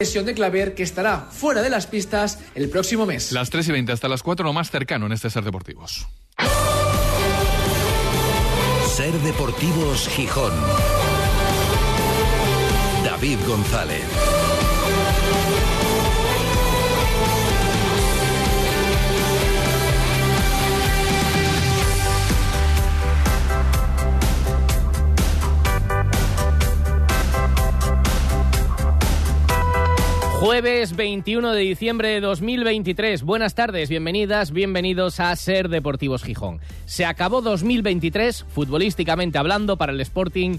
lesión de Claver que estará fuera de las pistas el próximo mes. Las 3 y 20 hasta las 4, lo más cercano en este Ser Deportivos. Ser Deportivos Gijón. David González. Jueves 21 de diciembre de 2023. Buenas tardes, bienvenidas, bienvenidos a Ser Deportivos Gijón. Se acabó 2023, futbolísticamente hablando, para el Sporting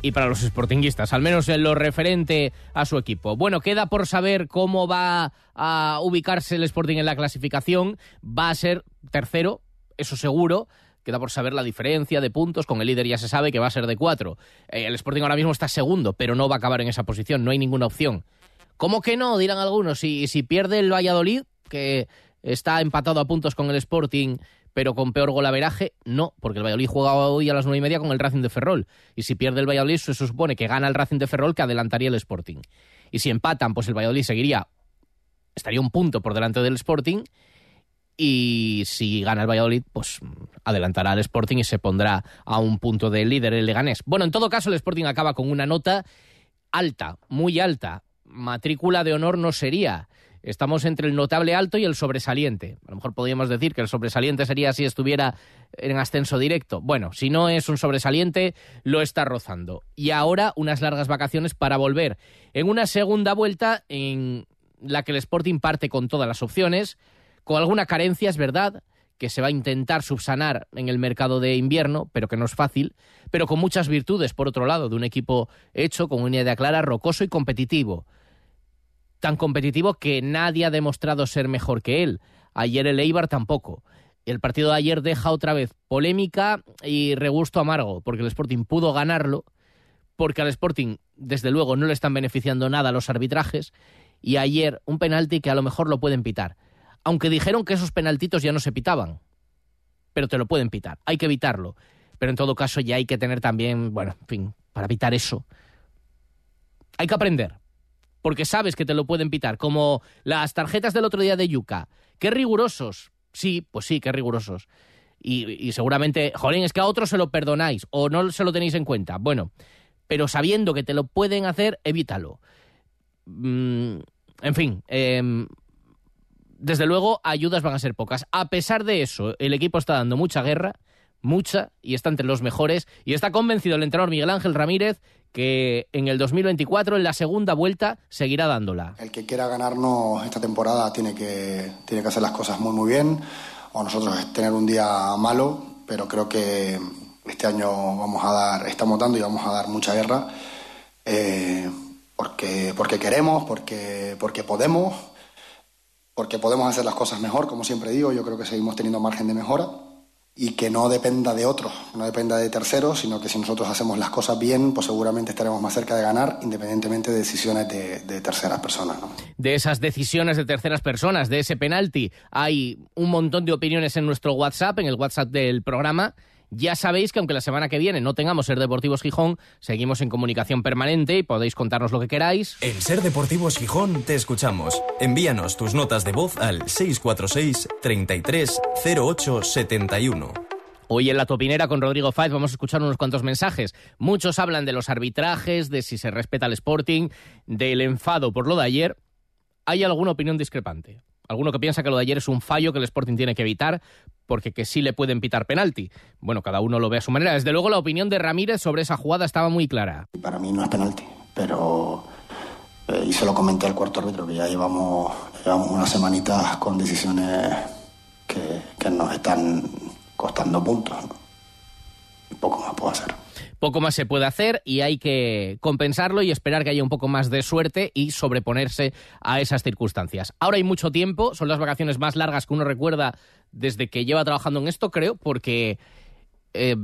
y para los sportinguistas, al menos en lo referente a su equipo. Bueno, queda por saber cómo va a ubicarse el Sporting en la clasificación. Va a ser tercero, eso seguro. Queda por saber la diferencia de puntos. Con el líder ya se sabe que va a ser de cuatro. Eh, el Sporting ahora mismo está segundo, pero no va a acabar en esa posición. No hay ninguna opción. ¿Cómo que no? Dirán algunos. Si, si pierde el Valladolid, que está empatado a puntos con el Sporting, pero con peor golaveraje, no, porque el Valladolid juega hoy a las nueve y media con el Racing de Ferrol. Y si pierde el Valladolid, se supone que gana el Racing de Ferrol, que adelantaría el Sporting. Y si empatan, pues el Valladolid seguiría, estaría un punto por delante del Sporting. Y si gana el Valladolid, pues adelantará al Sporting y se pondrá a un punto del líder, el Leganés. Bueno, en todo caso, el Sporting acaba con una nota alta, muy alta, matrícula de honor no sería. Estamos entre el notable alto y el sobresaliente. A lo mejor podríamos decir que el sobresaliente sería si estuviera en ascenso directo. Bueno, si no es un sobresaliente, lo está rozando. Y ahora unas largas vacaciones para volver. En una segunda vuelta en la que el Sporting parte con todas las opciones, con alguna carencia, es verdad, que se va a intentar subsanar en el mercado de invierno, pero que no es fácil, pero con muchas virtudes, por otro lado, de un equipo hecho con una idea clara, rocoso y competitivo tan competitivo que nadie ha demostrado ser mejor que él. Ayer el Eibar tampoco. El partido de ayer deja otra vez polémica y regusto amargo, porque el Sporting pudo ganarlo, porque al Sporting, desde luego, no le están beneficiando nada los arbitrajes, y ayer un penalti que a lo mejor lo pueden pitar. Aunque dijeron que esos penaltitos ya no se pitaban, pero te lo pueden pitar, hay que evitarlo. Pero en todo caso ya hay que tener también, bueno, en fin, para evitar eso. Hay que aprender, porque sabes que te lo pueden pitar, como las tarjetas del otro día de Yuca. Qué rigurosos. Sí, pues sí, qué rigurosos. Y, seguramente, jolín, es que a otros se lo perdonáis o no se lo tenéis en cuenta. Bueno, pero sabiendo que te lo pueden hacer, evítalo. Mm, en fin, em, desde luego ayudas van a ser pocas. A pesar de eso, el equipo está dando mucha guerra, mucha, y está entre los mejores, y está convencido el entrenador Miguel Ángel Ramírez que en el 2024, en la segunda vuelta, seguirá dándola. El que quiera ganarnos esta temporada tiene que, tiene que hacer las cosas muy, muy bien, o nosotros tener un día malo, pero creo que este año vamos a dar, estamos dando y vamos a dar mucha guerra, eh, porque, porque queremos, porque, porque podemos, porque podemos hacer las cosas mejor, como siempre digo, yo creo que seguimos teniendo margen de mejora y que no dependa de otros, no dependa de terceros, sino que si nosotros hacemos las cosas bien, pues seguramente estaremos más cerca de ganar, independientemente de decisiones de, terceras personas. De esas decisiones de terceras personas, de ese penalti, hay un montón de opiniones en nuestro WhatsApp, en el WhatsApp del programa. Ya sabéis que aunque la semana que viene no tengamos Ser Deportivos Gijón, seguimos en comunicación permanente y podéis contarnos lo que queráis. En Ser Deportivos Gijón te escuchamos. Envíanos tus notas de voz al 646 33 08 71. Hoy en la topinera con Rodrigo Faiz vamos a escuchar unos cuantos mensajes. Muchos hablan de los arbitrajes, de si se respeta el Sporting, del enfado por lo de ayer. ¿Hay alguna opinión discrepante? Alguno que piensa que lo de ayer es un fallo que el Sporting tiene que evitar porque que sí le pueden pitar penalti. Bueno, cada uno lo ve a su manera. Desde luego la opinión de Ramírez sobre esa jugada estaba muy clara. Para mí no es penalti, pero eh, y se lo comenté al cuarto árbitro que ya llevamos, llevamos unas semanitas con decisiones que, que nos están costando puntos. Y poco más puedo hacer poco más se puede hacer y hay que compensarlo y esperar que haya un poco más de suerte y sobreponerse a esas circunstancias. Ahora hay mucho tiempo, son las vacaciones más largas que uno recuerda desde que lleva trabajando en esto, creo, porque eh,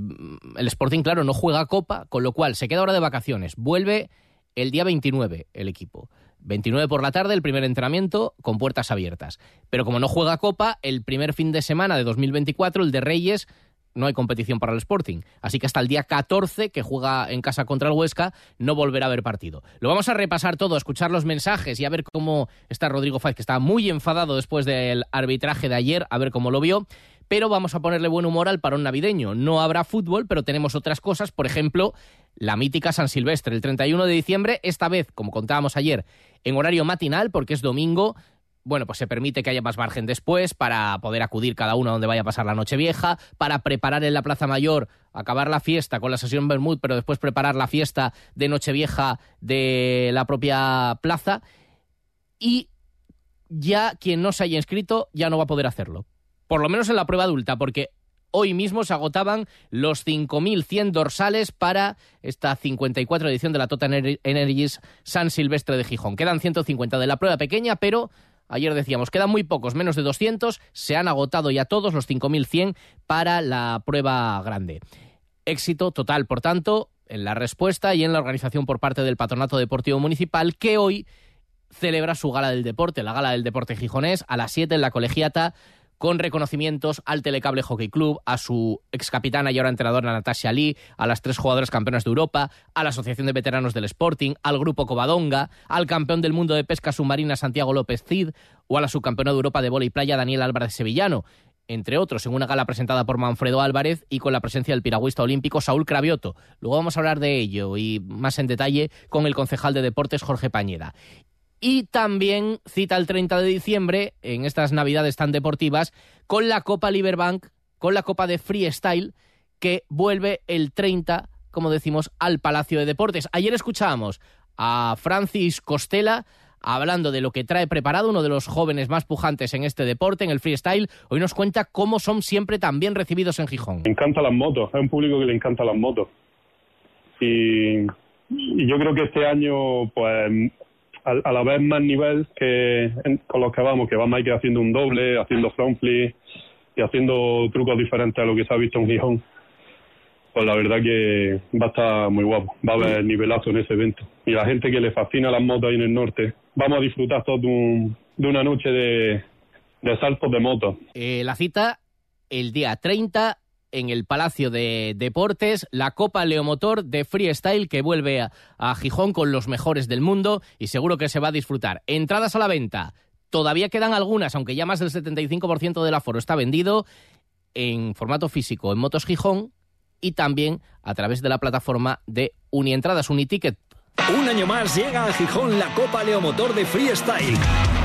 el Sporting, claro, no juega Copa, con lo cual se queda ahora de vacaciones. Vuelve el día 29 el equipo. 29 por la tarde, el primer entrenamiento con puertas abiertas. Pero como no juega Copa, el primer fin de semana de 2024, el de Reyes, no hay competición para el Sporting. Así que hasta el día 14, que juega en casa contra el Huesca, no volverá a haber partido. Lo vamos a repasar todo, a escuchar los mensajes y a ver cómo está Rodrigo Fáez, que está muy enfadado después del arbitraje de ayer, a ver cómo lo vio. Pero vamos a ponerle buen humor al parón navideño. No habrá fútbol, pero tenemos otras cosas. Por ejemplo, la mítica San Silvestre, el 31 de diciembre, esta vez, como contábamos ayer, en horario matinal, porque es domingo, bueno, pues se permite que haya más margen después para poder acudir cada uno a donde vaya a pasar la noche vieja, para preparar en la Plaza Mayor, acabar la fiesta con la sesión Bermud, pero después preparar la fiesta de Nochevieja de la propia plaza. Y ya quien no se haya inscrito ya no va a poder hacerlo. Por lo menos en la prueba adulta, porque hoy mismo se agotaban los 5.100 dorsales para esta 54 edición de la Total Energies San Silvestre de Gijón. Quedan 150 de la prueba pequeña, pero Ayer decíamos, quedan muy pocos, menos de 200, se han agotado ya todos los 5.100 para la prueba grande. Éxito total, por tanto, en la respuesta y en la organización por parte del Patronato Deportivo Municipal, que hoy celebra su gala del deporte, la gala del deporte gijonés, a las 7 en la colegiata con reconocimientos al Telecable Hockey Club, a su excapitana y ahora entrenadora Natasha Lee, a las tres jugadoras campeonas de Europa, a la Asociación de Veteranos del Sporting, al Grupo Covadonga, al campeón del mundo de pesca submarina Santiago López Cid o a la subcampeona de Europa de bola y playa Daniel Álvarez Sevillano entre otros, en una gala presentada por Manfredo Álvarez y con la presencia del piragüista olímpico Saúl Cravioto. Luego vamos a hablar de ello y más en detalle con el concejal de deportes Jorge Pañeda. Y también cita el 30 de diciembre, en estas navidades tan deportivas, con la Copa Liberbank, con la Copa de Freestyle, que vuelve el 30, como decimos, al Palacio de Deportes. Ayer escuchábamos a Francis Costela hablando de lo que trae preparado uno de los jóvenes más pujantes en este deporte, en el freestyle. Hoy nos cuenta cómo son siempre tan bien recibidos en Gijón. Me encantan las motos, es un público que le encanta las motos. Y yo creo que este año, pues a, la vez más nivel que con los que vamos, que vamos a ir haciendo un doble, haciendo front flip y haciendo trucos diferentes a lo que se ha visto en Gijón. Pues la verdad que va a estar muy guapo, va a haber nivelazo en ese evento. Y la gente que le fascina las motos ahí en el norte, vamos a disfrutar todos de, de una noche de, de saltos de motos. Eh, la cita el día 30 en el Palacio de Deportes, la Copa Leomotor de Freestyle que vuelve a, Gijón con los mejores del mundo y seguro que se va a disfrutar. Entradas a la venta. Todavía quedan algunas, aunque ya más del 75% del aforo está vendido en formato físico en Motos Gijón y también a través de la plataforma de Unientradas, Uniticket. Un año más llega a Gijón la Copa Leomotor de Freestyle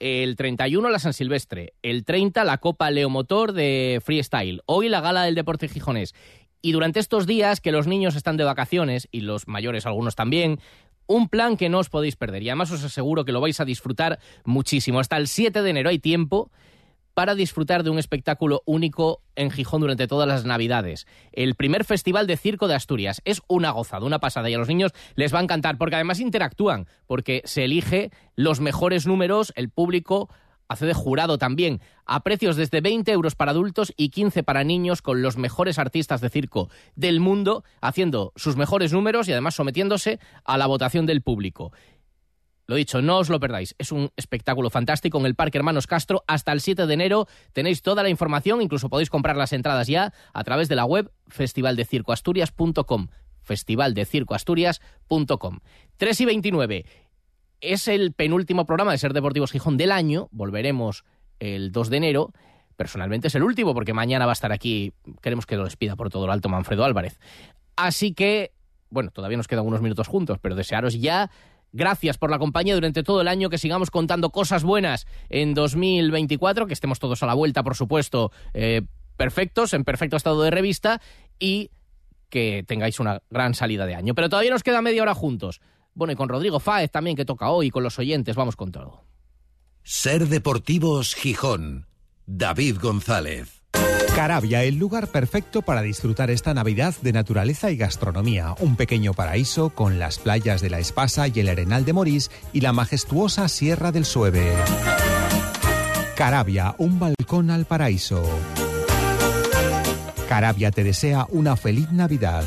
el 31 la San Silvestre, el 30 la Copa Leomotor de Freestyle, hoy la Gala del Deporte Gijonés. Y durante estos días que los niños están de vacaciones, y los mayores algunos también, un plan que no os podéis perder. Y además os aseguro que lo vais a disfrutar muchísimo. Hasta el 7 de enero hay tiempo para disfrutar de un espectáculo único en Gijón durante todas las Navidades. El primer festival de circo de Asturias. Es una gozada, una pasada y a los niños les va a encantar porque además interactúan, porque se elige los mejores números, el público hace de jurado también, a precios desde 20 euros para adultos y 15 para niños, con los mejores artistas de circo del mundo, haciendo sus mejores números y además sometiéndose a la votación del público. Lo dicho, no os lo perdáis. Es un espectáculo fantástico en el Parque Hermanos Castro hasta el 7 de enero. Tenéis toda la información, incluso podéis comprar las entradas ya a través de la web festivaldecircoasturias.com. Festivaldecircoasturias.com. 3 y 29. Es el penúltimo programa de Ser Deportivos Gijón del año. Volveremos el 2 de enero. Personalmente es el último porque mañana va a estar aquí. Queremos que lo despida por todo lo alto Manfredo Álvarez. Así que, bueno, todavía nos quedan unos minutos juntos, pero desearos ya Gracias por la compañía durante todo el año, que sigamos contando cosas buenas en 2024, que estemos todos a la vuelta, por supuesto, eh, perfectos, en perfecto estado de revista y que tengáis una gran salida de año. Pero todavía nos queda media hora juntos. Bueno, y con Rodrigo Fáez también, que toca hoy, con los oyentes, vamos con todo. Ser Deportivos Gijón. David González. Carabia, el lugar perfecto para disfrutar esta Navidad de naturaleza y gastronomía. Un pequeño paraíso con las playas de la Espasa y el Arenal de Morís y la majestuosa Sierra del Sueve. Carabia, un balcón al paraíso. Carabia te desea una feliz Navidad.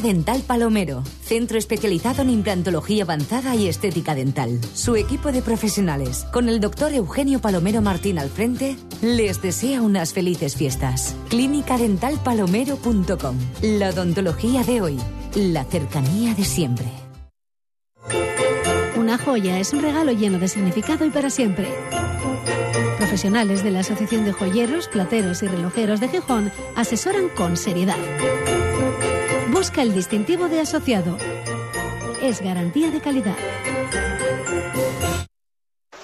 Dental Palomero, centro especializado en implantología avanzada y estética dental. Su equipo de profesionales, con el doctor Eugenio Palomero Martín al frente, les desea unas felices fiestas. Clínicadentalpalomero.com. La odontología de hoy, la cercanía de siempre. Una joya es un regalo lleno de significado y para siempre. Profesionales de la Asociación de Joyeros, Plateros y Relojeros de Gijón asesoran con seriedad. Busca el distintivo de asociado. Es garantía de calidad.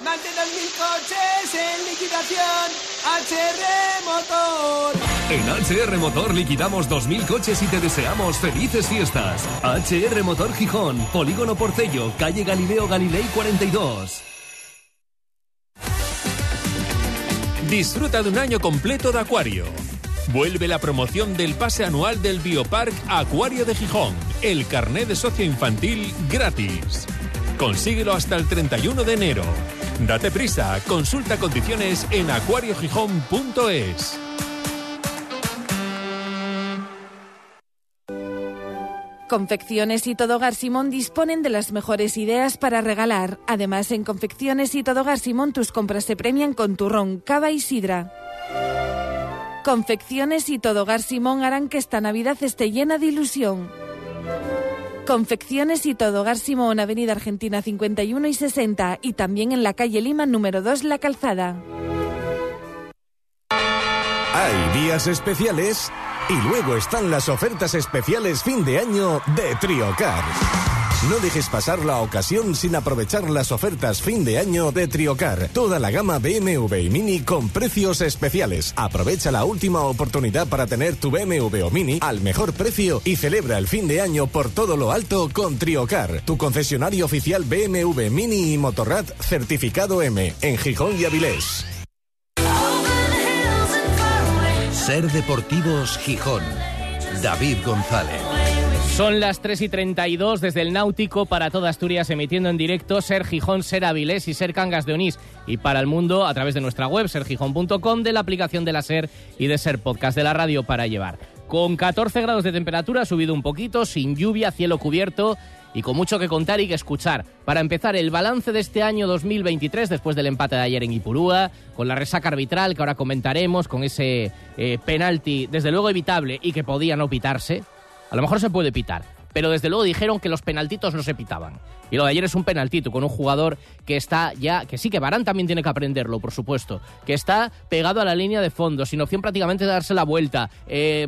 Más de 2.000 coches en liquidación. HR Motor. En HR Motor liquidamos 2.000 coches y te deseamos felices fiestas. HR Motor Gijón, Polígono Porcello, calle Galileo Galilei 42. Disfruta de un año completo de acuario. Vuelve la promoción del pase anual del Biopark Acuario de Gijón, el carné de socio infantil gratis. Consíguelo hasta el 31 de enero. Date prisa, consulta condiciones en acuariogijón.es. Confecciones y Todo Simón disponen de las mejores ideas para regalar. Además, en Confecciones y Todo Simón tus compras se premian con turrón, cava y sidra. Confecciones y Todo Simón harán que esta Navidad esté llena de ilusión. Confecciones y Todo Simón, Avenida Argentina 51 y 60 y también en la calle Lima número 2 La Calzada. Hay días especiales y luego están las ofertas especiales fin de año de Triocar. No dejes pasar la ocasión sin aprovechar las ofertas fin de año de Triocar. Toda la gama BMW y Mini con precios especiales. Aprovecha la última oportunidad para tener tu BMW o Mini al mejor precio y celebra el fin de año por todo lo alto con Triocar, tu concesionario oficial BMW Mini y Motorrad certificado M en Gijón y Avilés. Ser Deportivos Gijón. David González. Son las 3 y 32 desde el Náutico para toda Asturias, emitiendo en directo Ser Gijón, Ser Avilés y Ser Cangas de Onís. Y para el mundo a través de nuestra web, sergijón.com, de la aplicación de la Ser y de Ser Podcast de la radio para llevar. Con 14 grados de temperatura, subido un poquito, sin lluvia, cielo cubierto y con mucho que contar y que escuchar. Para empezar, el balance de este año 2023, después del empate de ayer en Ipurúa, con la resaca arbitral que ahora comentaremos, con ese eh, penalti, desde luego evitable y que podía no pitarse. A lo mejor se puede pitar, pero desde luego dijeron que los penaltitos no se pitaban. Y lo de ayer es un penaltito con un jugador que está ya, que sí, que Barán también tiene que aprenderlo, por supuesto, que está pegado a la línea de fondo, sin opción prácticamente de darse la vuelta, eh,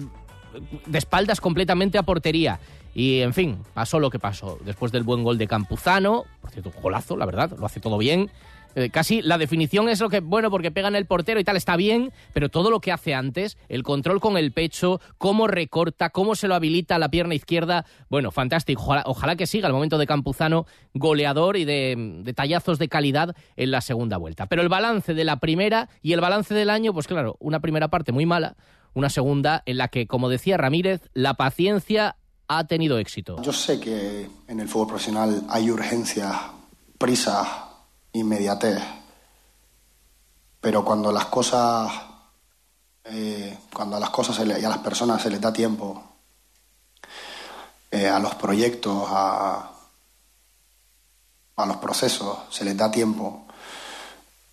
de espaldas completamente a portería. Y en fin, pasó lo que pasó. Después del buen gol de Campuzano, por cierto, golazo, la verdad, lo hace todo bien. Eh, casi la definición es lo que, bueno, porque pegan el portero y tal, está bien, pero todo lo que hace antes, el control con el pecho, cómo recorta, cómo se lo habilita la pierna izquierda, bueno, fantástico. Ojalá, que siga el momento de Campuzano, goleador y de, de, tallazos de calidad en la segunda vuelta. Pero el balance de la primera y el balance del año, pues claro, una primera parte muy mala, una segunda en la que, como decía Ramírez, la paciencia ha tenido éxito? Yo sé que en el fútbol profesional hay urgencia, prisa, inmediatez, pero cuando las cosas, eh, cuando a las cosas y a las personas se les da tiempo, eh, a los proyectos, a, a los procesos, se les da tiempo,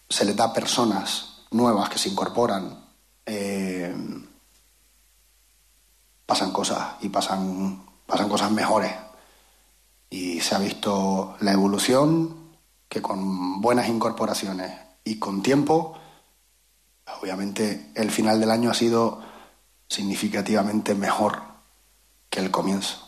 se les da personas nuevas que se incorporan. Eh, pasan cosas y pasan, pasan cosas mejores. Y se ha visto la evolución que con buenas incorporaciones y con tiempo, obviamente el final del año ha sido significativamente mejor que el comienzo.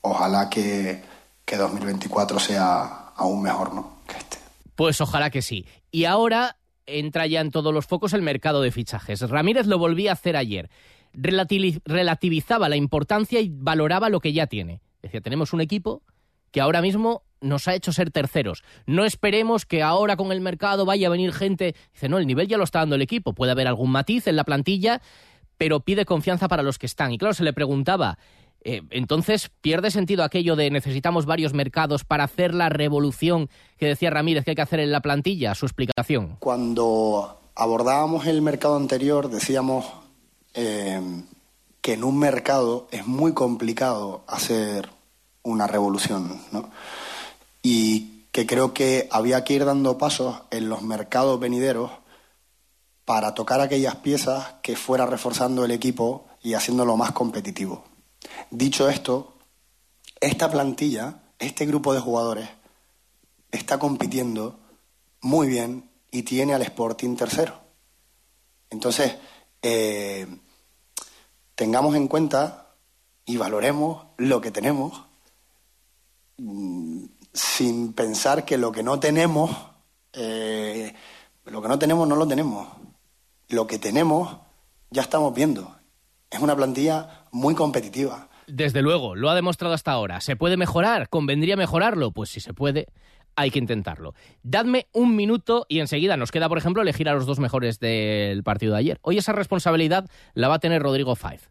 Ojalá que, que 2024 sea aún mejor ¿no? que este. Pues ojalá que sí. Y ahora entra ya en todos los focos el mercado de fichajes. Ramírez lo volvía a hacer ayer relativizaba la importancia y valoraba lo que ya tiene. Decía, tenemos un equipo que ahora mismo nos ha hecho ser terceros. No esperemos que ahora con el mercado vaya a venir gente. Dice, no, el nivel ya lo está dando el equipo. Puede haber algún matiz en la plantilla, pero pide confianza para los que están. Y claro, se le preguntaba, eh, entonces pierde sentido aquello de necesitamos varios mercados para hacer la revolución que decía Ramírez que hay que hacer en la plantilla. Su explicación. Cuando abordábamos el mercado anterior, decíamos eh, que en un mercado es muy complicado hacer una revolución, ¿no? Y que creo que había que ir dando pasos en los mercados venideros para tocar aquellas piezas que fuera reforzando el equipo y haciéndolo más competitivo. Dicho esto, esta plantilla, este grupo de jugadores, está compitiendo muy bien y tiene al Sporting tercero. Entonces, eh, tengamos en cuenta y valoremos lo que tenemos mm, sin pensar que lo que no tenemos, eh, lo que no tenemos no lo tenemos. Lo que tenemos ya estamos viendo. Es una plantilla muy competitiva. Desde luego, lo ha demostrado hasta ahora. ¿Se puede mejorar? ¿Convendría mejorarlo? Pues si se puede, hay que intentarlo. Dadme un minuto y enseguida nos queda, por ejemplo, elegir a los dos mejores del partido de ayer. Hoy esa responsabilidad la va a tener Rodrigo Faiz.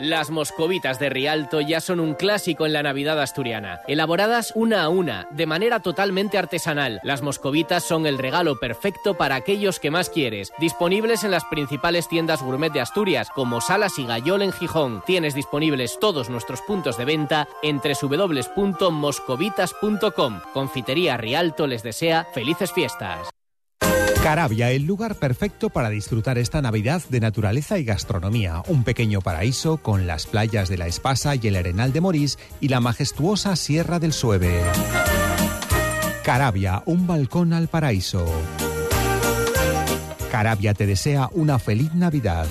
Las moscovitas de Rialto ya son un clásico en la Navidad asturiana, elaboradas una a una, de manera totalmente artesanal. Las moscovitas son el regalo perfecto para aquellos que más quieres, disponibles en las principales tiendas gourmet de Asturias, como Salas y Gallol en Gijón. Tienes disponibles todos nuestros puntos de venta en www.moscovitas.com. Confitería Rialto les desea felices fiestas. Carabia, el lugar perfecto para disfrutar esta Navidad de naturaleza y gastronomía. Un pequeño paraíso con las playas de la Espasa y el Arenal de Morís y la majestuosa Sierra del Sueve. Carabia, un balcón al paraíso. Carabia te desea una feliz Navidad.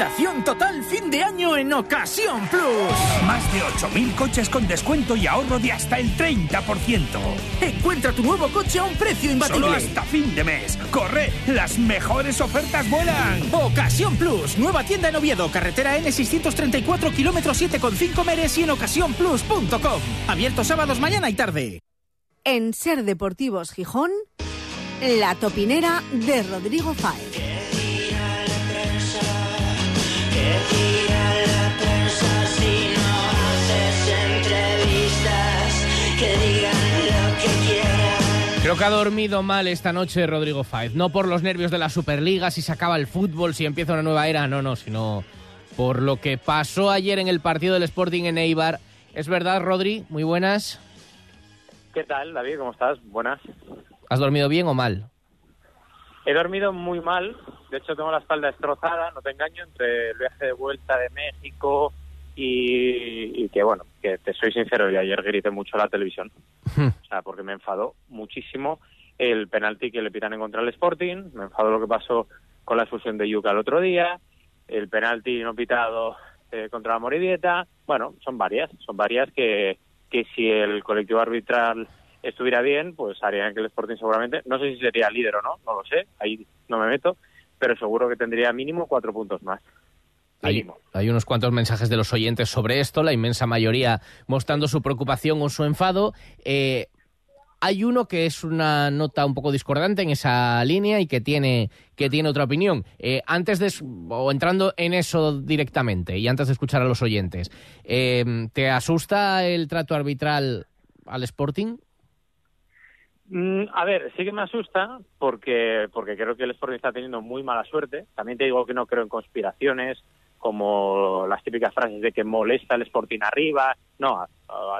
Liquidación total fin de año en Ocasión Plus. Más de 8.000 coches con descuento y ahorro de hasta el 30%. Encuentra tu nuevo coche a un precio imbatible. Solo hasta fin de mes. ¡Corre! ¡Las mejores ofertas vuelan! Ocasión Plus. Nueva tienda en Oviedo. Carretera N634, kilómetro 7,5 Meres y en ocasiónplus.com. Abierto sábados, mañana y tarde. En Ser Deportivos Gijón, la topinera de Rodrigo Fáez. Creo que ha dormido mal esta noche Rodrigo Fáez. No por los nervios de la Superliga, si se acaba el fútbol, si empieza una nueva era, no, no, sino por lo que pasó ayer en el partido del Sporting en Eibar. ¿Es verdad, Rodri? Muy buenas. ¿Qué tal, David? ¿Cómo estás? Buenas. ¿Has dormido bien o mal? He dormido muy mal. De hecho, tengo la espalda destrozada, no te engaño, entre el viaje de vuelta de México y, y que, bueno, que te soy sincero, y ayer grité mucho a la televisión. o sea, porque me enfadó muchísimo el penalti que le pitan en contra del Sporting, me enfadó lo que pasó con la expulsión de Yuca el otro día, el penalti no pitado eh, contra la Moridieta. Bueno, son varias, son varias que, que si el colectivo arbitral estuviera bien, pues harían que el Sporting seguramente, no sé si sería líder o no, no lo sé, ahí no me meto, pero seguro que tendría mínimo cuatro puntos más. Hay, hay, unos cuantos mensajes de los oyentes sobre esto, la inmensa mayoría mostrando su preocupación o su enfado. Eh, hay uno que es una nota un poco discordante en esa línea y que tiene, que tiene otra opinión. Eh, antes de, o entrando en eso directamente y antes de escuchar a los oyentes, eh, ¿te asusta el trato arbitral al Sporting? Mm, a ver, sí que me asusta porque, porque creo que el Sporting está teniendo muy mala suerte. También te digo que no creo en conspiraciones, como las típicas frases de que molesta el Sporting arriba. No,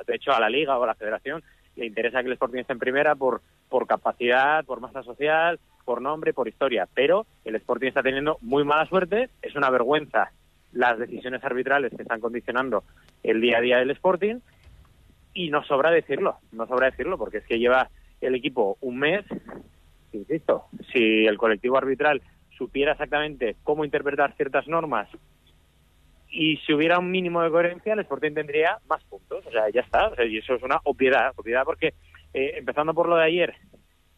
de hecho a la Liga o a la Federación le interesa que el Sporting esté en primera por, por capacidad, por masa social, por nombre, por historia. Pero el Sporting está teniendo muy mala suerte. Es una vergüenza las decisiones arbitrales que están condicionando el día a día del Sporting. Y no sobra decirlo, no sobra decirlo, porque es que lleva el equipo un mes insisto, si el colectivo arbitral supiera exactamente cómo interpretar ciertas normas y si hubiera un mínimo de coherencia, el Sporting tendría más puntos. O sea, ya está. O sea, y eso es una obviedad, obviedad porque, eh, empezando por lo de ayer,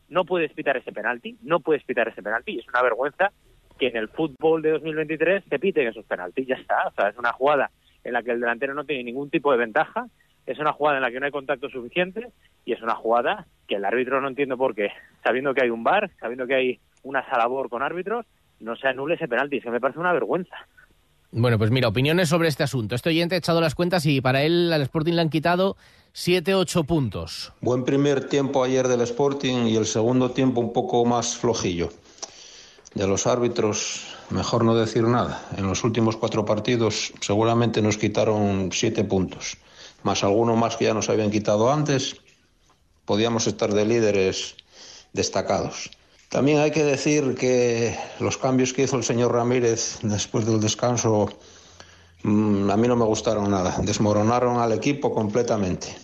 no puedes pitar ese penalti, no puedes pitar ese penalti. Es una vergüenza que en el fútbol de 2023 te piten esos penaltis. Ya está. O sea, es una jugada en la que el delantero no tiene ningún tipo de ventaja, es una jugada en la que no hay contacto suficiente y es una jugada que el árbitro no entiende por qué, sabiendo que hay un bar, sabiendo que hay una salabor con árbitros, no se anule ese penalti. Eso me parece una vergüenza. Bueno, pues mira, opiniones sobre este asunto. Este oyente ha echado las cuentas y para él al Sporting le han quitado 7-8 puntos. Buen primer tiempo ayer del Sporting y el segundo tiempo un poco más flojillo. De los árbitros, mejor no decir nada. En los últimos cuatro partidos seguramente nos quitaron siete puntos, más alguno más que ya nos habían quitado antes. Podíamos estar de líderes destacados. También hay que decir que los cambios que hizo el señor Ramírez después del descanso mm, a mí no me gustaron nada. Desmoronaron al equipo completamente.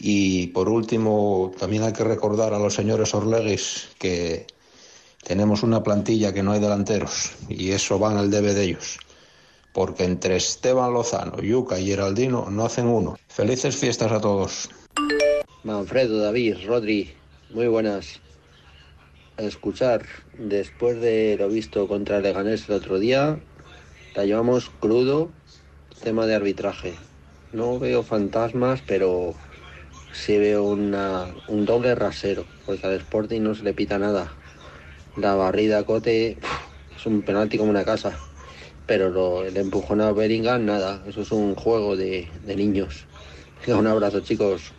Y por último, también hay que recordar a los señores Orleguis que tenemos una plantilla que no hay delanteros y eso va en el debe de ellos. Porque entre Esteban Lozano, Yuca y Geraldino no hacen uno. Felices fiestas a todos. Manfredo, David, Rodri, muy buenas escuchar después de lo visto contra Leganés el otro día, la llevamos crudo, tema de arbitraje. No veo fantasmas, pero sí veo una, un doble rasero, porque al Sporting no se le pita nada. La barrida Cote es un penalti como una casa, pero lo, el empujón a Bellingham nada, eso es un juego de, de niños. Un abrazo chicos.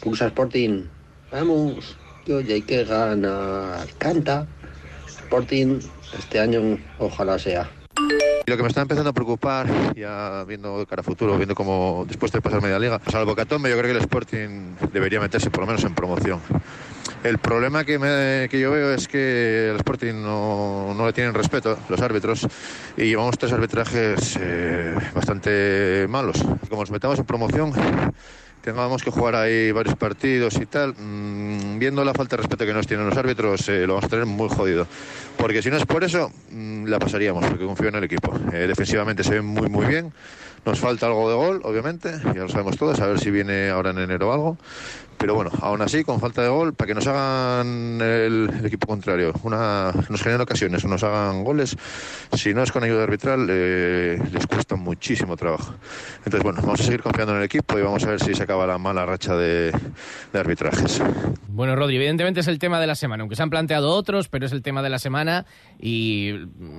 Pulsa Sporting, vamos y hay que ganar. Canta. Sporting este año ojalá sea. Y lo que me está empezando a preocupar, ya viendo cara a futuro, viendo cómo después de pasar media liga, salvo Catombe, yo creo que el Sporting debería meterse por lo menos en promoción. El problema que, que yo veo es que el Sporting no, no, le tienen respeto, los árbitros, y llevamos tres arbitrajes eh, bastante malos. Como nos metamos en promoción, tengamos que jugar ahí varios partidos y tal, mmm, viendo la falta de respeto que nos tienen los árbitros, eh, lo vamos a tener muy jodido. Porque si no es por eso, mmm, la pasaríamos, porque confío en el equipo. Eh, defensivamente se ven muy, muy bien. Nos falta algo de gol, obviamente, ya lo sabemos todos, a ver si viene ahora en enero algo. Pero bueno, aún así, con falta de gol, para que nos hagan el, el equipo contrario, una, nos generen ocasiones, nos hagan goles, si no es con ayuda arbitral, eh, les cuesta muchísimo trabajo. Entonces, bueno, vamos a seguir confiando en el equipo y vamos a ver si se acaba la mala racha de, de arbitrajes. Bueno, Rodri, evidentemente es el tema de la semana, aunque se han planteado otros, pero es el tema de la semana y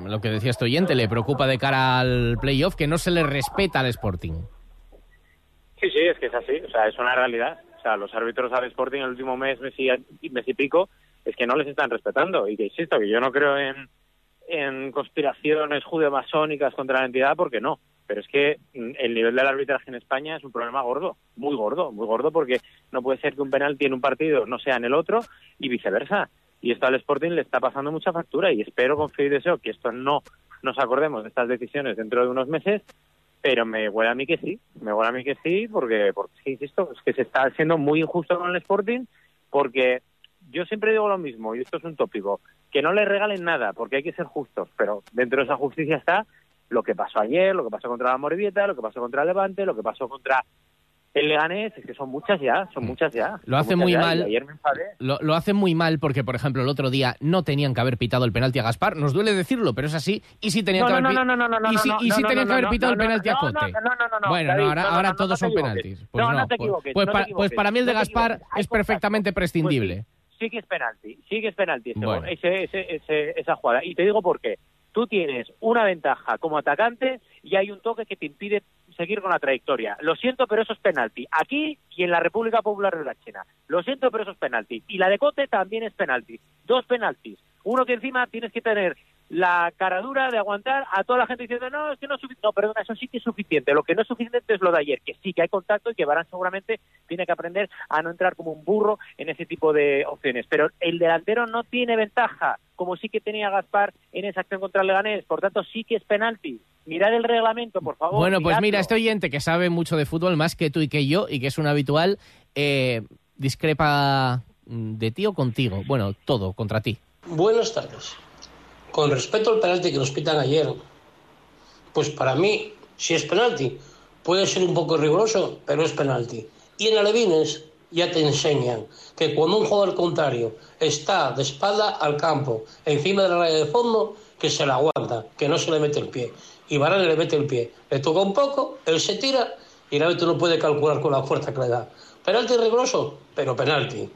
lo que decía este oyente, le preocupa de cara al playoff que no se le respeta al Sporting. Sí, sí, es que es así, o sea, es una realidad. O sea, los árbitros al Sporting el último mes, mes y, mes y pico, es que no les están respetando. Y que insisto, que yo no creo en, conspiraciones judeo-masónicas contra la entidad, porque no. Pero es que el nivel del arbitraje en España es un problema gordo, muy gordo, muy gordo, porque no puede ser que un penalti en un partido no sea en el otro y viceversa. Y esto al Sporting le está pasando mucha factura y espero, confío y deseo que esto no nos acordemos de estas decisiones dentro de unos meses pero me huele a mí que sí, me huele a mí que sí, porque, porque insisto, es que se está siendo muy injusto con el Sporting, porque yo siempre digo lo mismo, y esto es un tópico, que no le regalen nada, porque hay que ser justos, pero dentro de esa justicia está lo que pasó ayer, lo que pasó contra la Morivieta, lo que pasó contra Levante, lo que pasó contra el Leganés, es que son muchas ya, son muchas ya. Lo hace muy mal. Lo, lo hacen muy mal porque, por ejemplo, el otro día no tenían que haber pitado el penalti a Gaspar. Nos duele decirlo, pero es así. Y si tenían No, que haber, no, pi- no, no, no, no, y si, no, y tenían que haber pitado el penalti a Cote. no, no, no, no, no, Bueno, ahora, ahora todos son penaltis. Pues No, te pues- equivoques, pues, para, pues mí el de Gaspar es perfectamente prescindible. sí que es penalti, sí que es penalti esa jugada. Y te digo por qué. Tú tienes una ventaja como atacante y hay un toque que te impide seguir con la trayectoria. Lo siento, pero eso es penalti. Aquí y en la República Popular de la China. Lo siento, pero eso es penalti. Y la de Cote también es penalti. Dos penaltis. Uno que encima tienes que tener la cara dura de aguantar a toda la gente diciendo, no, es que no es suficiente. No, perdona, eso sí que es suficiente. Lo que no es suficiente es lo de ayer, que sí que hay contacto y que Barán seguramente tiene que aprender a no entrar como un burro en ese tipo de opciones. Pero el delantero no tiene ventaja, como sí que tenía Gaspar en esa acción contra Leganés. Por tanto, sí que es penalti. Mirad el reglamento, por favor. Bueno, pues miradlo. mira, este oyente que sabe mucho de fútbol, más que tú y que yo, y que es un habitual, eh, discrepa mm, de ti o contigo. Bueno, todo contra ti. Buenas tardes. Con respecto al penalti que nos pitan ayer, pues para mí, si es penalti, puede ser un poco riguroso, pero es penalti. Y en Alevines ya te enseñan que cuando un jugador contrario está de espalda al campo, encima de la raya de fondo, que se la aguanta, que no se le mete el pie. Y Varane le mete el pie. Le toca un poco, él se tira y el árbitro no puede calcular con la fuerza que le da. Penalti riguroso, pero penalti.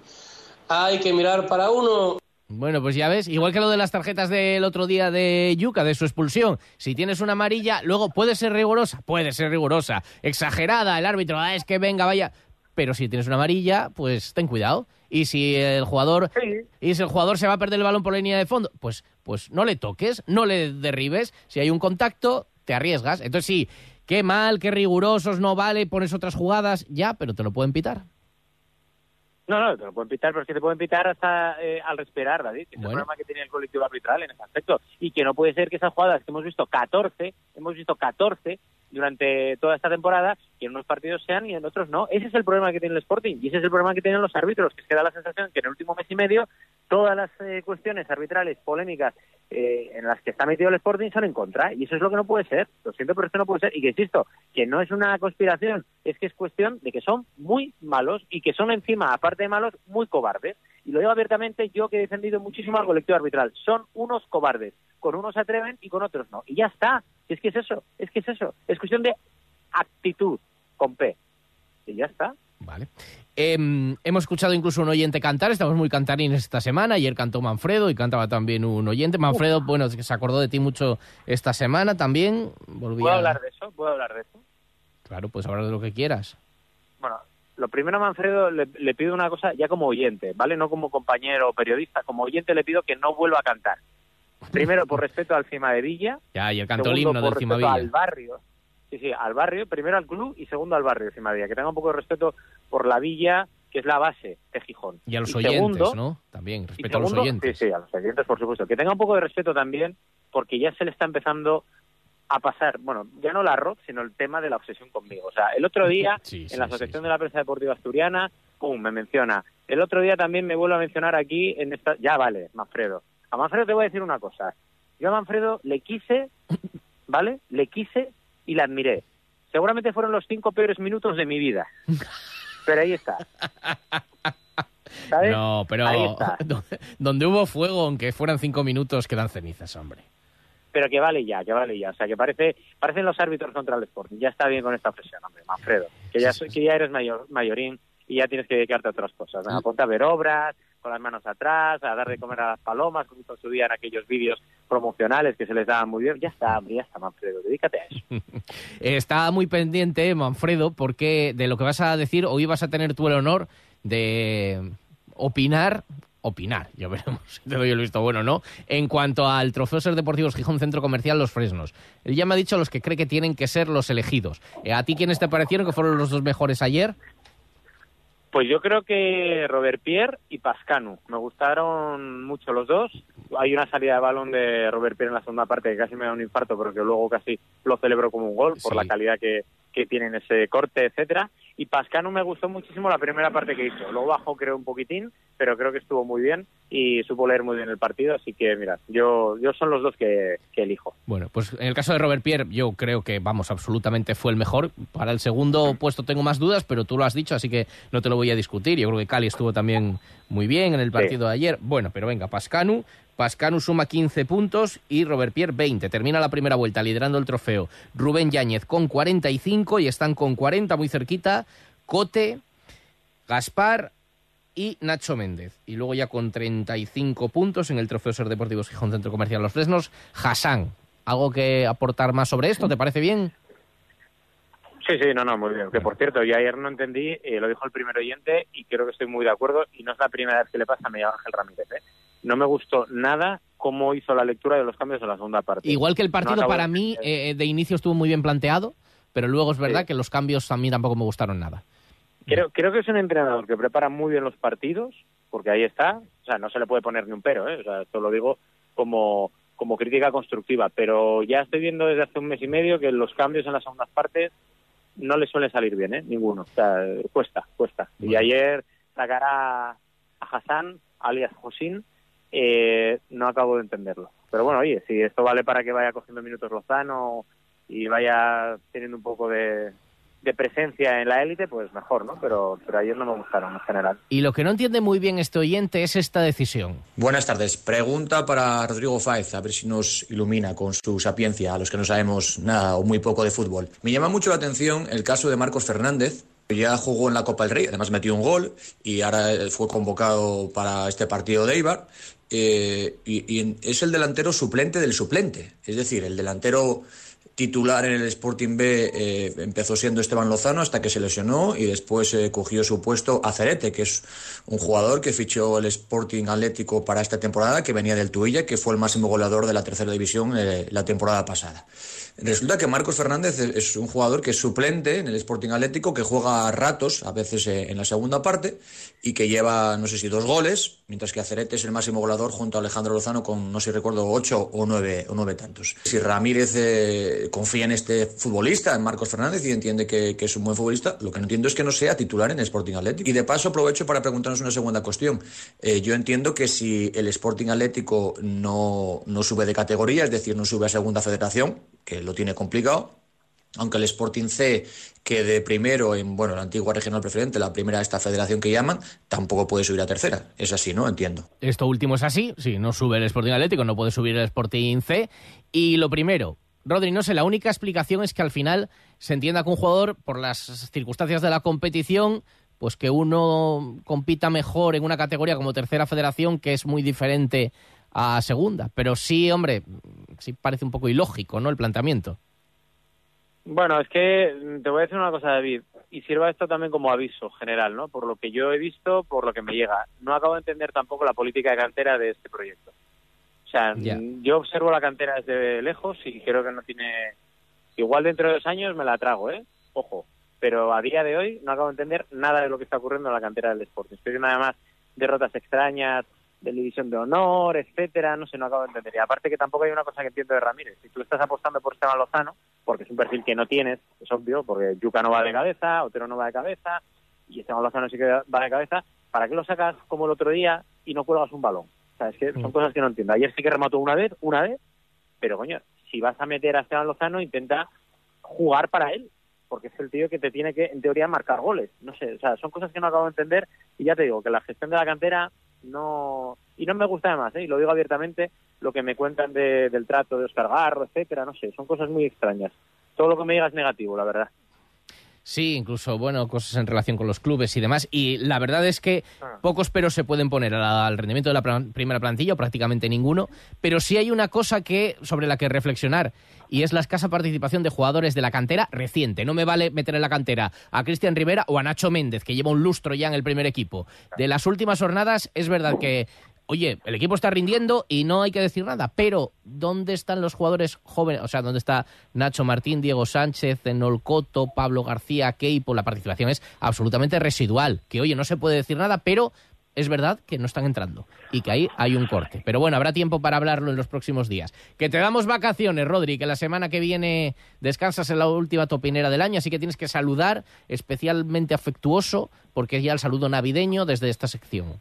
Hay que mirar para uno Bueno, pues ya ves, igual que lo de las tarjetas del otro día de Yuca, de su expulsión. Si tienes una amarilla, luego puede ser rigurosa, puede ser rigurosa, exagerada, el árbitro, ah, es que venga, vaya. Pero si tienes una amarilla, pues ten cuidado. Y si el jugador y si el jugador se va a perder el balón por la línea de fondo, pues, pues no le toques, no le derribes. Si hay un contacto, te arriesgas. Entonces sí, qué mal, qué rigurosos, no vale, pones otras jugadas, ya, pero te lo pueden pitar. No, no, te lo pueden pitar, pero es que te pueden pitar hasta eh, al respirar, David. que Es el problema que tiene el colectivo arbitral en ese aspecto. Y que no puede ser que esas jugadas que hemos visto 14, hemos visto 14 durante toda esta temporada, que en unos partidos sean y en otros no. Ese es el problema que tiene el Sporting y ese es el problema que tienen los árbitros, que es que da la sensación que en el último mes y medio todas las eh, cuestiones arbitrales polémicas eh, en las que está metido el Sporting son en contra y eso es lo que no puede ser. Lo siento, pero esto no puede ser. Y que insisto, que no es una conspiración, es que es cuestión de que son muy malos y que son encima, aparte de malos, muy cobardes. Y lo digo abiertamente, yo que he defendido muchísimo al colectivo arbitral. Son unos cobardes. Con unos se atreven y con otros no. Y ya está. Es que es eso, es que es eso. Es cuestión de actitud con P. Y ya está. Vale. Em, hemos escuchado incluso un oyente cantar, estamos muy cantarines esta semana. Ayer cantó Manfredo y cantaba también un oyente. Manfredo, bueno, es que se acordó de ti mucho esta semana también. Volví ¿Puedo a- hablar de eso? ¿Puedo hablar de eso? Claro, pues hablar de lo que quieras. Bueno, lo primero a Manfredo le, le pido una cosa ya como oyente, ¿vale? No como compañero o periodista. Como oyente le pido que no vuelva a cantar. Primero, por respeto al Cima de Villa. Ya, y el segundo, himno por del Cima respeto Villa. al barrio. Sí, sí, al barrio. Primero al club y segundo al barrio Cima de Villa. Que tenga un poco de respeto por la villa, que es la base de Gijón. Y a los Y oyentes, segundo- ¿no? También, respeto a los segundo- oyentes. Sí, sí, a los oyentes, por supuesto. Que tenga un poco de respeto también, porque ya se le está empezando a pasar, bueno, ya no la rock, sino el tema de la obsesión conmigo. O sea, el otro día, Sí, sí, en la sí, Asociación de la Prensa Deportiva Asturiana, pum, me menciona. El otro día también me vuelve a mencionar aquí en esta... Ya vale, Manfredo. A Manfredo te voy a decir una cosa. Yo a Manfredo le quise, ¿vale? Le quise y la admiré. Seguramente fueron los cinco peores minutos de mi vida. Pero ahí está. ¿Sabes? No, pero Ahí está. donde, donde hubo fuego, aunque fueran cinco minutos, quedan cenizas, hombre. pero que vale ya, que vale ya. O sea, que parece, parecen los árbitros contra el Sporting. Ya está bien con esta presión, hombre, Manfredo. Que ya, que ya eres mayor, mayorín y ya tienes que dedicarte a otras cosas. Venga, ponte a ver obras, con las manos atrás, a dar de comer a las palomas, como hizo en su día en aquellos vídeos promocionales que se les daban muy bien. Ya está, ya está, Manfredo. Dedícate a eso. Está muy pendiente, Manfredo, porque de lo que vas a decir, hoy vas a tener tú el honor de opinar, opinar, ya veremos te doy el visto bueno o no, en cuanto al Trofeo Ser Deportivos Gijón Centro Comercial Los Fresnos. Él ya me ha dicho los que cree que tienen que ser los elegidos. Eh, ¿A ti quiénes te parecieron que fueron los dos mejores ayer? Pues yo creo que Robert Pierre y Pascanu. Me gustaron mucho los dos. Hay una salida de balón de Robert Pierre en la segunda parte que casi me da un infarto, pero que luego casi lo celebro como un gol por la calidad que, que tiene en ese corte, etcétera. Y Pascanu me gustó muchísimo la primera parte que hizo. Luego bajó creo un poquitín, pero creo que estuvo muy bien y supo leer muy bien el partido. Así que mira, yo, yo son los dos que, que elijo. Bueno, pues en el caso de Robert Pierre, yo creo que, vamos, absolutamente fue el mejor. Para el segundo puesto tengo más dudas, pero tú lo has dicho, así que no te lo voy a discutir. Yo creo que Cali estuvo también muy bien en el partido de ayer. Bueno, pero venga, Pascanu. Pascanu suma 15 puntos y Robert Pierre 20. Termina la primera vuelta liderando el trofeo. Rubén Yáñez con 45 y están con 40 muy cerquita. Cote, Gaspar y Nacho Méndez. Y luego ya con 35 puntos en el Trofeo Ser Deportivos Gijón Centro Comercial Los Fresnos, Hassan. ¿Algo que aportar más sobre esto? ¿Te parece bien? Sí, sí, no, no, muy bien. Que por cierto, yo ayer no entendí, eh, lo dijo el primer oyente y creo que estoy muy de acuerdo y no es la primera vez que le pasa a Miguel Ángel Ramírez. ¿eh? No me gustó nada cómo hizo la lectura de los cambios en la segunda parte. Igual que el partido para mí eh, de inicio estuvo muy bien planteado, pero luego es verdad que los cambios a mí tampoco me gustaron nada. Creo, creo que es un entrenador que prepara muy bien los partidos, porque ahí está. O sea, no se le puede poner ni un pero, ¿eh? O sea, esto lo digo como, como crítica constructiva. Pero ya estoy viendo desde hace un mes y medio que los cambios en las segundas partes no le suelen salir bien, ¿eh? Ninguno. O sea, cuesta, cuesta. Y ayer sacar a, a Hassan, alias Josin, eh, no acabo de entenderlo. Pero bueno, oye, si esto vale para que vaya cogiendo minutos Lozano y vaya teniendo un poco de, de presencia en la élite, pues mejor, ¿no? Pero, pero ayer no me gustaron en general. Y lo que no entiende muy bien este oyente es esta decisión. Buenas tardes. Pregunta para Rodrigo Fáez, a ver si nos ilumina con su sapiencia a los que no sabemos nada o muy poco de fútbol. Me llama mucho la atención el caso de Marcos Fernández, que ya jugó en la Copa del Rey, además metió un gol y ahora fue convocado para este partido de Eibar. Eh, y, y es el delantero suplente del suplente, es decir, el delantero titular en el Sporting B eh, empezó siendo Esteban Lozano hasta que se lesionó y después eh, cogió su puesto Acerete, que es un jugador que fichó el Sporting Atlético para esta temporada, que venía del Tuilla, que fue el máximo goleador de la tercera división eh, la temporada pasada. Resulta que Marcos Fernández es un jugador que es suplente en el Sporting Atlético, que juega a ratos, a veces eh, en la segunda parte, y que lleva, no sé si dos goles, mientras que Acerete es el máximo goleador junto a Alejandro Lozano con, no sé si recuerdo, ocho o nueve, o nueve tantos. Si Ramírez eh, confía en este futbolista, en Marcos Fernández, y entiende que, es un buen futbolista, lo que no entiendo es que no sea titular en el Sporting Atlético. Y de paso aprovecho para preguntarnos una segunda cuestión. Eh, yo entiendo que si el Sporting Atlético no, no sube de categoría, es decir, no sube a segunda federación, que lo tiene complicado, aunque el Sporting C quede primero en bueno la antigua regional preferente, la primera de esta federación que llaman, tampoco puede subir a tercera. Es así, ¿no? Entiendo. Esto último es así, sí, no sube el Sporting Atlético, no puede subir el Sporting C. Y lo primero, Rodri, no sé, la única explicación es que al final se entienda que un jugador, por las circunstancias de la competición, pues que uno compita mejor en una categoría como tercera federación, que es muy diferente a segunda. Pero sí, hombre, sí parece un poco ilógico, ¿no? El planteamiento. Bueno, es que te voy a decir una cosa, David, y sirva esto también como aviso general, ¿no? Por lo que yo he visto, por lo que me llega. No acabo de entender tampoco la política de cantera de este proyecto. O sea, yeah. yo observo la cantera desde lejos y creo que no tiene... Igual dentro de dos años me la trago, ¿eh? Ojo. Pero a día de hoy no acabo de entender nada de lo que está ocurriendo en la cantera del deporte. Estoy viendo además derrotas extrañas, de división de honor, etcétera, no sé, no acabo de entender. Y aparte que tampoco hay una cosa que entiendo de Ramírez. Si tú estás apostando por Esteban Lozano, porque es un perfil que no tienes, es obvio, porque Yuca no va de cabeza, Otero no va de cabeza, y Esteban Lozano sí que va de cabeza, ¿para qué lo sacas como el otro día y no cuelgas un balón? O sea, es que son cosas que no entiendo. Ayer sí que remató una vez, una vez, pero coño, si vas a meter a Esteban Lozano, intenta jugar para él, porque es el tío que te tiene que, en teoría, marcar goles. No sé, o sea, son cosas que no acabo de entender, y ya te digo, que la gestión de la cantera no y no me gusta además, ¿eh? y lo digo abiertamente, lo que me cuentan de, del trato de Oscar Garro, etcétera, no sé, son cosas muy extrañas. Todo lo que me diga es negativo, la verdad. Sí, incluso, bueno, cosas en relación con los clubes y demás. Y la verdad es que ah. pocos peros se pueden poner al rendimiento de la primera plantilla, o prácticamente ninguno. Pero sí hay una cosa que sobre la que reflexionar, y es la escasa participación de jugadores de la cantera reciente. No me vale meter en la cantera a Cristian Rivera o a Nacho Méndez, que lleva un lustro ya en el primer equipo. De las últimas jornadas, es verdad que oye, el equipo está rindiendo y no hay que decir nada, pero ¿dónde están los jugadores jóvenes? O sea, ¿dónde está Nacho Martín, Diego Sánchez, Nolcoto, Pablo García, Keipo? La participación es absolutamente residual, que oye, no se puede decir nada, pero es verdad que no están entrando y que ahí hay un corte. Pero bueno, habrá tiempo para hablarlo en los próximos días. Que te damos vacaciones, Rodri, que la semana que viene descansas en la última topinera del año, así que tienes que saludar especialmente afectuoso, porque es ya el saludo navideño desde esta sección.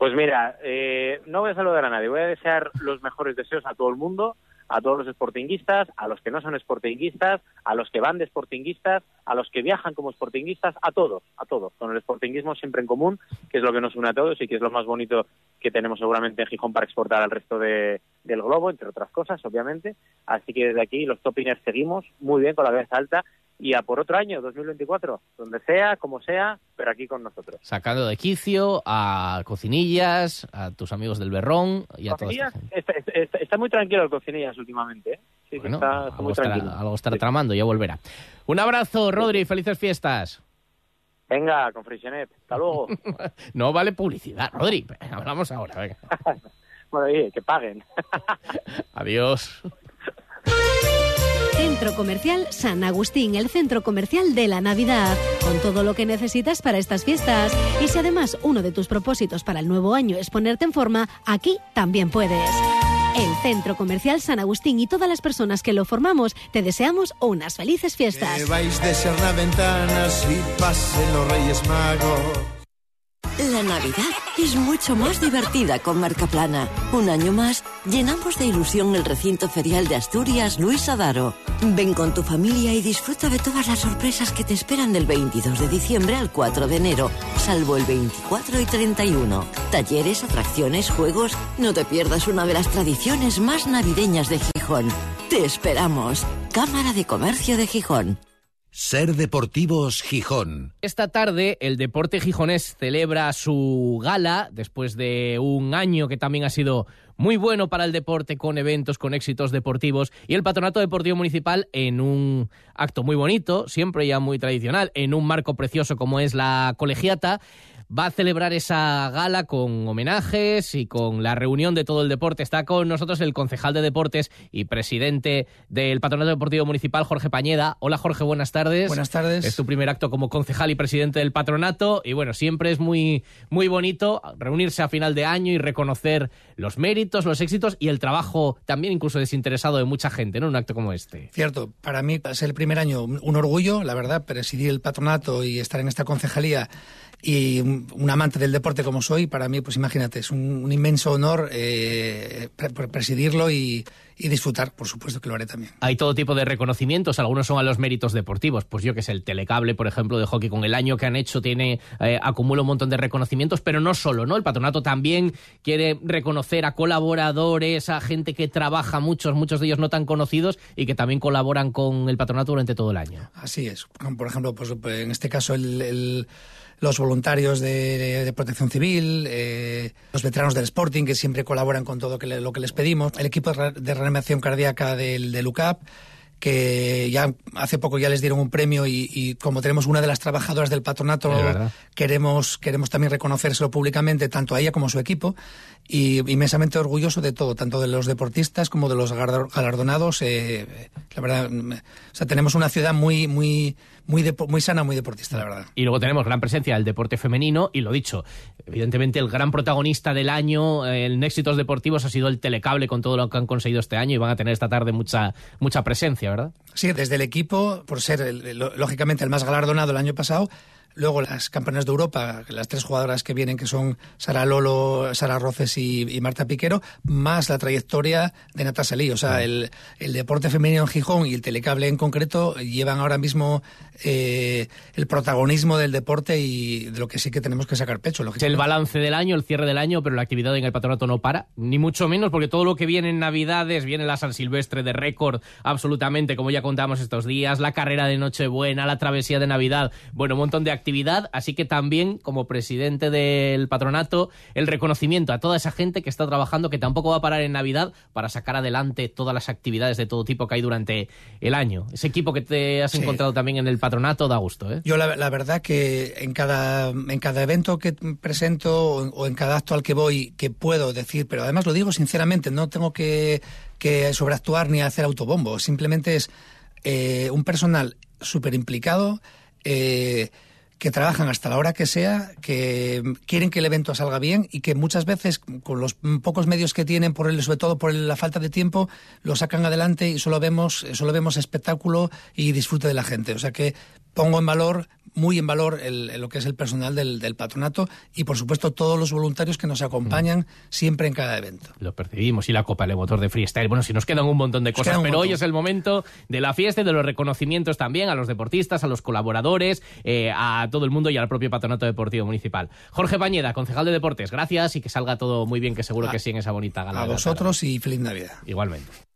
Pues mira, eh, no voy a saludar a nadie, voy a desear los mejores deseos a todo el mundo, a todos los sportinguistas, a los que no son sportinguistas, a los que van de sportinguistas, a los que viajan como sportinguistas, a todos, a todos, con el sportinguismo siempre en común, que es lo que nos une a todos y que es lo más bonito que tenemos seguramente en Gijón para exportar al resto de, del globo, entre otras cosas, obviamente. Así que desde aquí los topiners seguimos muy bien con la cabeza alta y a por otro año, 2024, donde sea, como sea, pero aquí con nosotros. Sacando de quicio a Cocinillas, a tus amigos del Berrón y a todos. Está, está, está, muy tranquilo el Cocinillas últimamente, ¿eh? Sí, bueno, está, algo muy estará, tranquilo. algo estará tramando, ya volverá. Un abrazo, Rodri, felices fiestas. Venga, con Freixenet, hasta luego. no vale publicidad, Rodri, hablamos ahora, venga. bueno, oye, que paguen. Adiós. Centro Comercial San Agustín, el centro comercial de la Navidad, con todo lo que necesitas para estas fiestas. Y si además uno de tus propósitos para el nuevo año es ponerte en forma, aquí también puedes. El Centro Comercial San Agustín y todas las personas que lo formamos te deseamos unas felices fiestas. Que vais de ser si pasen los Reyes Magos. La Navidad es mucho más divertida con Marca Plana. Un año más, llenamos de ilusión el recinto ferial de Asturias Luis Adaro. Ven con tu familia y disfruta de todas las sorpresas que te esperan del 22 de diciembre al 4 de enero, salvo el 24 y 31. Talleres, atracciones, juegos. No te pierdas una de las tradiciones más navideñas de Gijón. Te esperamos. Cámara de Comercio de Gijón. Ser Deportivos Gijón. Esta tarde el deporte gijonés celebra su gala después de un año que también ha sido muy bueno para el deporte con eventos, con éxitos deportivos y el Patronato Deportivo Municipal en un acto muy bonito, siempre ya muy tradicional, en un marco precioso como es la colegiata va a celebrar esa gala con homenajes y con la reunión de todo el deporte. Está con nosotros el concejal de deportes y presidente del Patronato Deportivo Municipal, Jorge Pañeda. Hola Jorge, buenas tardes. Buenas tardes. Es tu primer acto como concejal y presidente del patronato y bueno, siempre es muy, muy bonito reunirse a final de año y reconocer los méritos, los éxitos y el trabajo también incluso desinteresado de mucha gente, ¿no? Un acto como este. Cierto, para mí es el primer año un orgullo, la verdad, presidir el patronato y estar en esta concejalía y un amante del deporte como soy, para mí, pues imagínate, es un, un inmenso honor eh, presidirlo y, y, disfrutar, por supuesto que lo haré también. Hay todo tipo de reconocimientos, algunos son a los méritos deportivos, pues yo que sé, el telecable, por ejemplo, de hockey, con el año que han hecho, tiene eh, acumula un montón de reconocimientos, pero no solo, ¿no? El patronato también quiere reconocer a colaboradores, a gente que trabaja muchos, muchos de ellos no tan conocidos y que también colaboran con el patronato durante todo el año. Así es, por ejemplo, pues en este caso el, el los voluntarios de, de protección civil, eh, los veteranos del Sporting que siempre colaboran con todo que le, lo que les pedimos, el equipo de reanimación cardíaca del, del UCAP, que ya hace poco ya les dieron un premio y, y como tenemos una de las trabajadoras del patronato, queremos, queremos también reconocérselo públicamente, tanto a ella como a su equipo, y inmensamente orgulloso de todo, tanto de los deportistas como de los galardonados. Eh, la verdad, o sea, tenemos una ciudad muy, muy, muy, muy sana, muy deportista, la verdad. Y luego tenemos gran presencia del deporte femenino y lo dicho, evidentemente el gran protagonista del año en éxitos deportivos ha sido el telecable con todo lo que han conseguido este año y van a tener esta tarde mucha, mucha presencia, ¿verdad? Sí, desde el equipo, por ser el, lógicamente el más galardonado el año pasado, Luego las campeonas de Europa, las tres jugadoras que vienen, que son Sara Lolo, Sara Roces y, y Marta Piquero, más la trayectoria de Natasha Lee. O sea, el, el, deporte femenino en Gijón y el telecable en concreto llevan ahora mismo eh, el protagonismo del deporte y de lo que sí que tenemos que sacar pecho. Es el balance del año, el cierre del año, pero la actividad en el patronato no para, ni mucho menos, porque todo lo que viene en Navidades, viene la San Silvestre de récord, absolutamente, como ya contamos estos días, la carrera de Nochebuena, la travesía de Navidad, bueno, un montón de actividad, así que también como presidente del patronato, el reconocimiento a toda esa gente que está trabajando, que tampoco va a parar en Navidad para sacar adelante todas las actividades de todo tipo que hay durante el año. Ese equipo que te has sí. encontrado también en el patronato da gusto. ¿eh? Yo la, la, verdad que en cada, en cada evento que presento o, o en cada acto al que voy, que puedo decir, pero además lo digo sinceramente, no tengo que, que sobreactuar ni hacer autobombo, simplemente es eh, un personal súper implicado. Eh, que trabajan hasta la hora que sea, que quieren que el evento salga bien y que muchas veces con los pocos medios que tienen, por el, sobre todo por la falta de tiempo, lo sacan adelante y solo vemos, solo vemos espectáculo y disfrute de la gente. O sea que pongo en valor muy en valor el, el, lo que es el personal del, del, patronato y, por supuesto, todos los voluntarios que nos acompañan mm. siempre en cada evento. Lo percibimos y la Copa de Motor de Freestyle. Bueno, si nos quedan un montón de cosas, pero hoy es el momento de la fiesta y de los reconocimientos también a los deportistas, a los colaboradores, eh, a todo el mundo y al propio Patronato Deportivo Municipal. Jorge Pañeda, concejal de Deportes, gracias y que salga todo muy bien, que seguro a, que sí en esa bonita gala. A vosotros y feliz Navidad. Igualmente.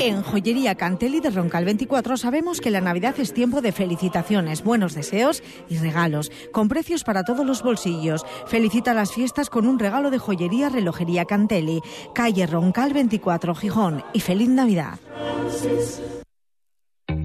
En Joyería Cantelli de Roncal 24 sabemos que la Navidad es tiempo de felicitaciones, buenos deseos y regalos, con precios para todos los bolsillos. Felicita las fiestas con un regalo de joyería Relojería Cantelli, calle Roncal 24, Gijón, y feliz Navidad.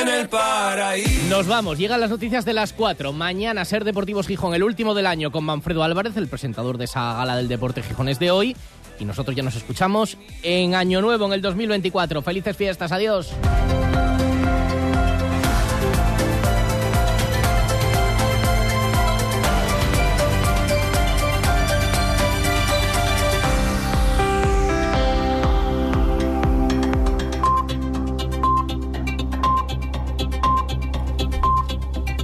En el paraíso. Nos vamos, llegan las noticias de las 4. Mañana Ser Deportivos Gijón, el último del año, con Manfredo Álvarez, el presentador de esa gala del deporte gijones de hoy. y nosotros ya nos escuchamos en Año Nuevo, en el 2024. Felices fiestas, adiós.